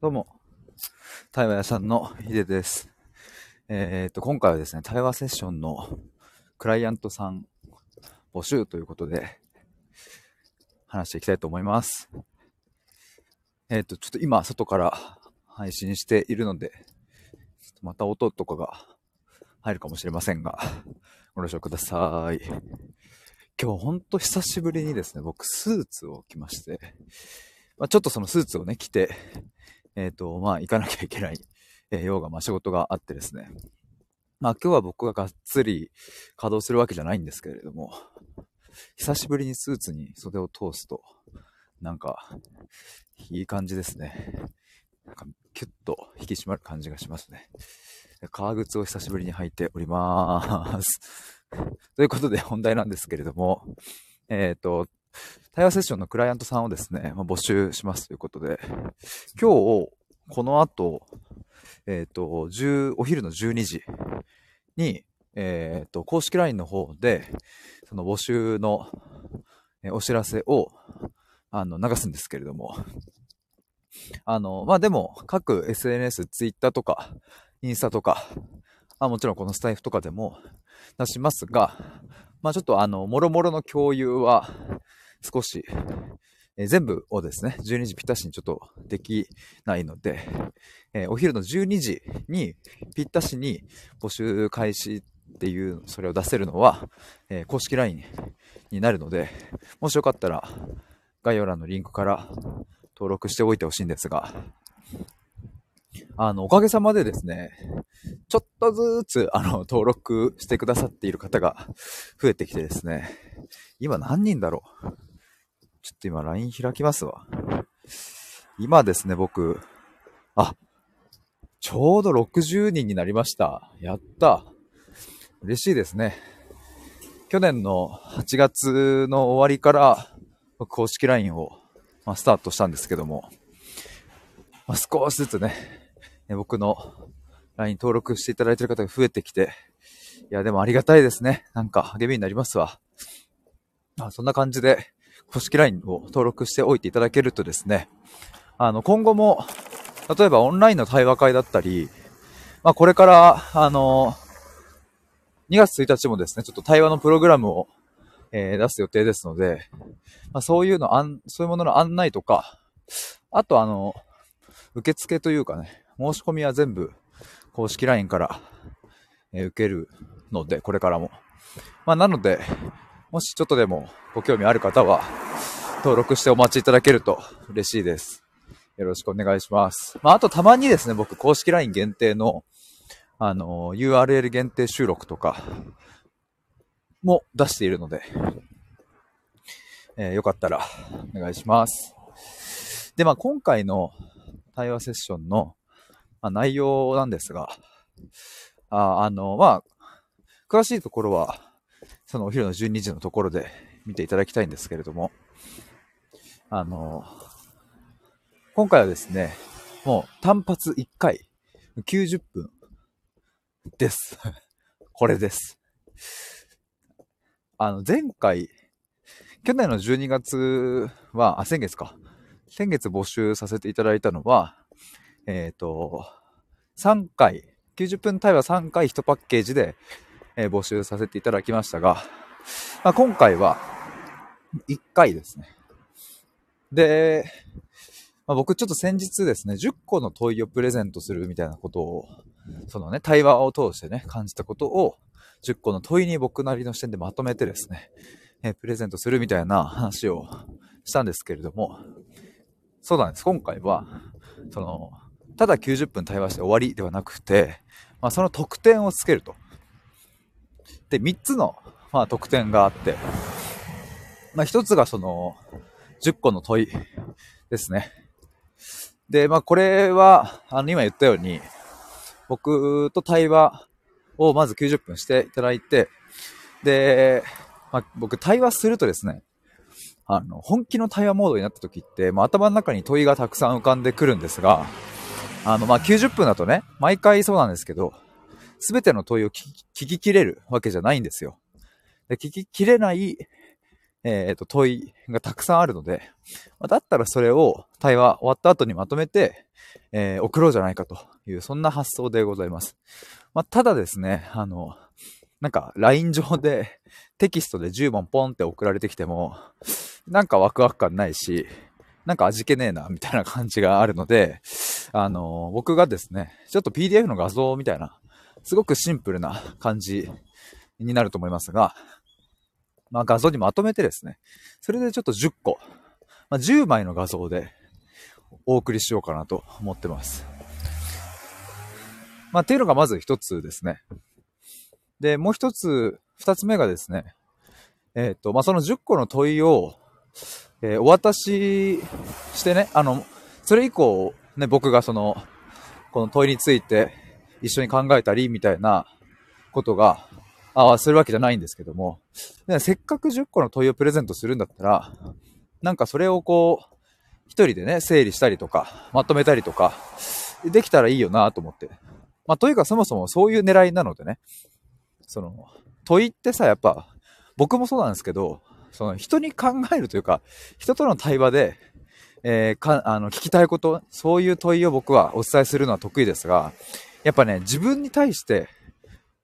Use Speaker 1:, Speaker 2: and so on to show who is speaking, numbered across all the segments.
Speaker 1: どうも、対話屋さんのヒデです。えー、っと、今回はですね、対話セッションのクライアントさん募集ということで、話していきたいと思います。えー、っと、ちょっと今、外から配信しているので、また音とかが入るかもしれませんが、ご了承ください。今日ほんと久しぶりにですね、僕スーツを着まして、まあ、ちょっとそのスーツをね、着て、えっ、ー、と、まあ、行かなきゃいけない、えー、用が、まあ、仕事があってですね。まあ、今日は僕ががっつり稼働するわけじゃないんですけれども、久しぶりにスーツに袖を通すと、なんか、いい感じですね。なんか、キュッと引き締まる感じがしますね。革靴を久しぶりに履いておりまーす。ということで本題なんですけれども、えっ、ー、と、対話セッションのクライアントさんをですね、まあ、募集しますということで、今日、この後、えっ、ー、と、10、お昼の12時に、えっ、ー、と、公式 LINE の方で、その募集のお知らせを、あの、流すんですけれども、あの、まあ、でも、各 SNS、Twitter とか、インスタとか、あもちろんこのスタイフとかでも出しますが、まあ、ちょっとあの、もろもろの共有は、少し、えー、全部をですね、12時ぴったしにちょっとできないので、えー、お昼の12時にぴったしに募集開始っていう、それを出せるのは、えー、公式 LINE になるので、もしよかったら概要欄のリンクから登録しておいてほしいんですが、あの、おかげさまでですね、ちょっとずつ、あの、登録してくださっている方が増えてきてですね、今何人だろうちょっと今 LINE 開きますわ。今ですね、僕、あ、ちょうど60人になりました。やった。嬉しいですね。去年の8月の終わりから公式 LINE を、ま、スタートしたんですけども、ま、少しずつね、僕の LINE 登録していただいている方が増えてきて、いや、でもありがたいですね。なんか励みになりますわ。あそんな感じで、公式 LINE を登録しておいていただけるとですね、あの、今後も、例えばオンラインの対話会だったり、まあ、これから、あの、2月1日もですね、ちょっと対話のプログラムを、えー、出す予定ですので、まあ、そういうの、あん、そういうものの案内とか、あとあの、受付というかね、申し込みは全部公式 LINE から、えー、受けるので、これからも。まあ、なので、もしちょっとでもご興味ある方は、登録してお待ちいただけると嬉しいです。よろしくお願いします。まあ、あとたまにですね、僕公式 LINE 限定の、あの、URL 限定収録とかも出しているので、えー、よかったらお願いします。で、まあ、今回の対話セッションの、まあ、内容なんですが、ああの、まあ、詳しいところは、そのお昼の12時のところで見ていただきたいんですけれども、あの、今回はですね、もう単発1回、90分です。これです。あの、前回、去年の12月は、あ、先月か。先月募集させていただいたのは、えっ、ー、と、3回、90分対話3回1パッケージでえー、募集させていただきましたが、まあ、今回は1回ですね。で、まあ、僕ちょっと先日ですね、10個の問いをプレゼントするみたいなことを、そのね、対話を通してね、感じたことを、10個の問いに僕なりの視点でまとめてですね、えー、プレゼントするみたいな話をしたんですけれども、そうなんです。今回は、その、ただ90分対話して終わりではなくて、まあ、その得点をつけると。で、3つの、まあ、特典があって、まあ、1つがその、10個の問いですね。で、まあ、これは、あの、今言ったように、僕と対話をまず90分していただいて、で、まあ、僕対話するとですね、あの、本気の対話モードになった時って、まあ、頭の中に問いがたくさん浮かんでくるんですが、あの、まあ、90分だとね、毎回そうなんですけど、すべての問いを聞ききれるわけじゃないんですよ。で聞ききれないえっ、と、問いがたくさんあるので、だったらそれを対話終わった後にまとめて、えー、送ろうじゃないかという、そんな発想でございます。まあ、ただですね、あの、なんか LINE 上でテキストで10問ポンって送られてきても、なんかワクワク感ないし、なんか味気ねえな、みたいな感じがあるので、あの、僕がですね、ちょっと PDF の画像みたいな、すごくシンプルな感じになると思いますが、まあ画像にまとめてですね、それでちょっと10個、まあ、10枚の画像でお送りしようかなと思ってます。まあっていうのがまず一つですね。で、もう一つ、二つ目がですね、えっ、ー、と、まあその10個の問いを、えー、お渡ししてね、あの、それ以降、ね、僕がその、この問いについて一緒に考えたり、みたいなことが、ああ、するわけじゃないんですけども、せっかく10個の問いをプレゼントするんだったら、なんかそれをこう、一人でね、整理したりとか、まとめたりとか、できたらいいよなと思って。まあ、というかそもそもそういう狙いなのでね、その、問いってさ、やっぱ、僕もそうなんですけど、その人に考えるというか、人との対話で、えー、か、あの、聞きたいこと、そういう問いを僕はお伝えするのは得意ですが、やっぱね、自分に対して、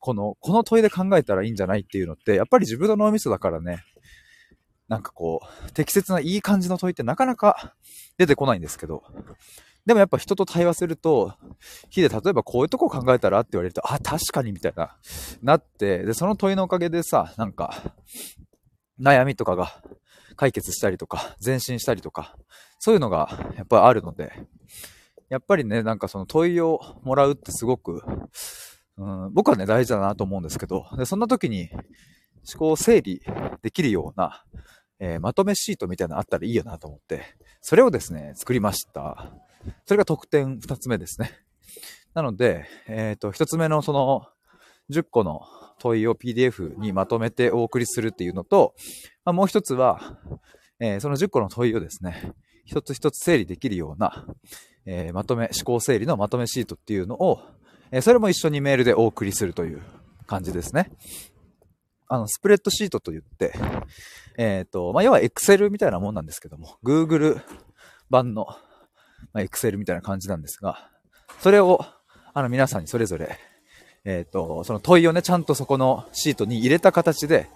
Speaker 1: この、この問いで考えたらいいんじゃないっていうのって、やっぱり自分の脳みそだからね、なんかこう、適切ないい感じの問いってなかなか出てこないんですけど、でもやっぱ人と対話すると、日で例えばこういうとこ考えたらって言われると、あ、確かにみたいな、なって、で、その問いのおかげでさ、なんか、悩みとかが解決したりとか、前進したりとか、そういうのがやっぱりあるので、やっぱりね、なんかその問いをもらうってすごく、うん、僕はね、大事だなと思うんですけど、でそんな時に思考を整理できるような、えー、まとめシートみたいなのあったらいいよなと思って、それをですね、作りました。それが特典二つ目ですね。なので、えっ、ー、と、一つ目のその10個の問いを PDF にまとめてお送りするっていうのと、まあ、もう一つは、えー、その10個の問いをですね、一つ一つ整理できるような、えー、まとめ、思考整理のまとめシートっていうのを、えー、それも一緒にメールでお送りするという感じですね。あの、スプレッドシートと言って、えっ、ー、と、まあ、要は Excel みたいなもんなんですけども、Google 版の、まあ、Excel みたいな感じなんですが、それを、あの、皆さんにそれぞれ、えっ、ー、と、その問いをね、ちゃんとそこのシートに入れた形で、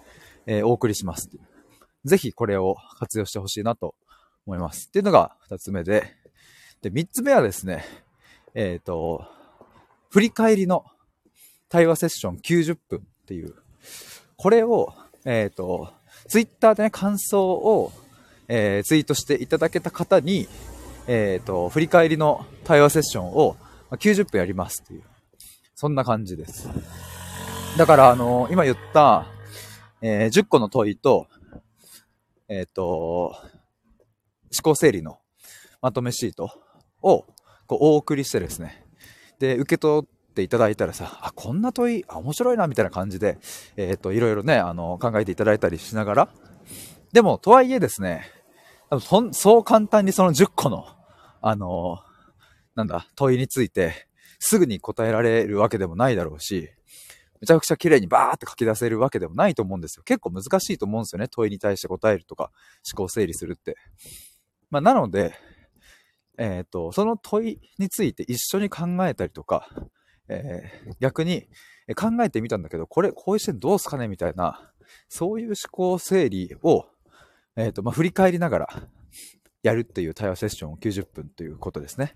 Speaker 1: えー、お送りします。ぜひこれを活用してほしいなと思います。っていうのが二つ目で、で、三つ目はですね、えっ、ー、と、振り返りの対話セッション90分っていう、これを、えっ、ー、と、ツイッターでね、感想を、えー、ツイートしていただけた方に、えっ、と、振り返りの対話セッションを90分やりますっていうそんな感じです。だから、あの、今言った、えー、10個の問いと、えっ、と、思考整理のまとめシートをこうお送りしてですね、で、受け取っていただいたらさ、あ、こんな問い、あ、面白いな、みたいな感じで、えっ、ー、と、いろいろね、あの、考えていただいたりしながら、でも、とはいえですね、そそう簡単にその10個の、あの、なんだ、問いについて、すぐに答えられるわけでもないだろうし、めちゃくちゃ綺麗にバーって書き出せるわけでもないと思うんですよ。結構難しいと思うんですよね。問いに対して答えるとか、思考整理するって。まあ、なので、えっ、ー、と、その問いについて一緒に考えたりとか、えー、逆に考えてみたんだけど、これ、こういう視点どうすかねみたいな、そういう思考整理を、えっ、ー、と、まあ、振り返りながらやるっていう対話セッションを90分ということですね。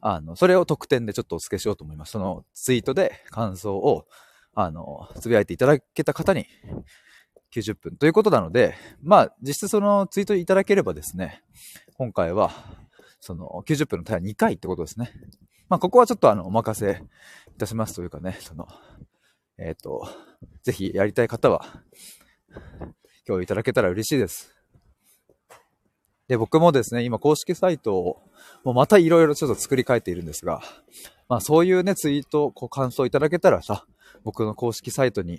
Speaker 1: あの、それを特典でちょっとお付けしようと思います。そのツイートで感想を、あの、つぶやいていただけた方に90分ということなので、まあ、実質そのツイートいただければですね、今回は、その90分の対話2回ってことですね。まあ、ここはちょっとあの、お任せいたしますというかね、その、えっ、ー、と、ぜひやりたい方は、今日いただけたら嬉しいです。で、僕もですね、今公式サイトを、もうまたいろいろちょっと作り変えているんですが、まあそういうね、ツイート、こう感想いただけたらさ、僕の公式サイトに、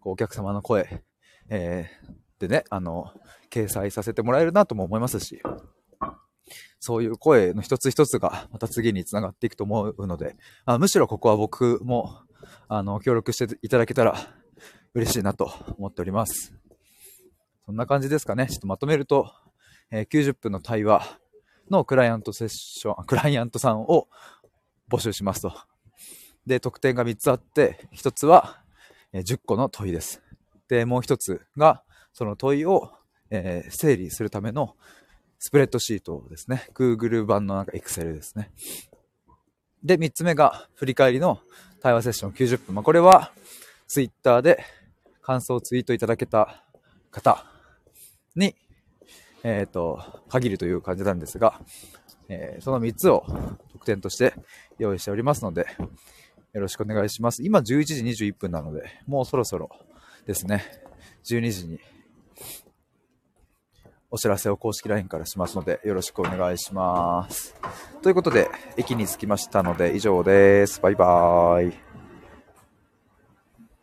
Speaker 1: こうお客様の声、えー、でね、あの、掲載させてもらえるなとも思いますし、そういう声の一つ一つがまた次につながっていくと思うので、あむしろここは僕も、あの、協力していただけたら嬉しいなと思っております。そんな感じですかね。ちょっとまとめると、えー、90分の対話のクライアントセッション、クライアントさんを募集しますと。で、特典が3つあって、1つは、え、10個の問いです。で、もう1つが、その問いを、えー、整理するためのスプレッドシートですね。Google 版のなんか Excel ですね。で、3つ目が振り返りの対話セッション90分。まあ、これは Twitter で感想をツイートいただけた方に、えっ、ー、と、限るという感じなんですが、えー、その3つを特典として用意しておりますので、よろしくお願いします。今11時21分なので、もうそろそろですね、12時にお知らせを公式 LINE からしますので、よろしくお願いします。ということで、駅に着きましたので以上です。バイバーイ。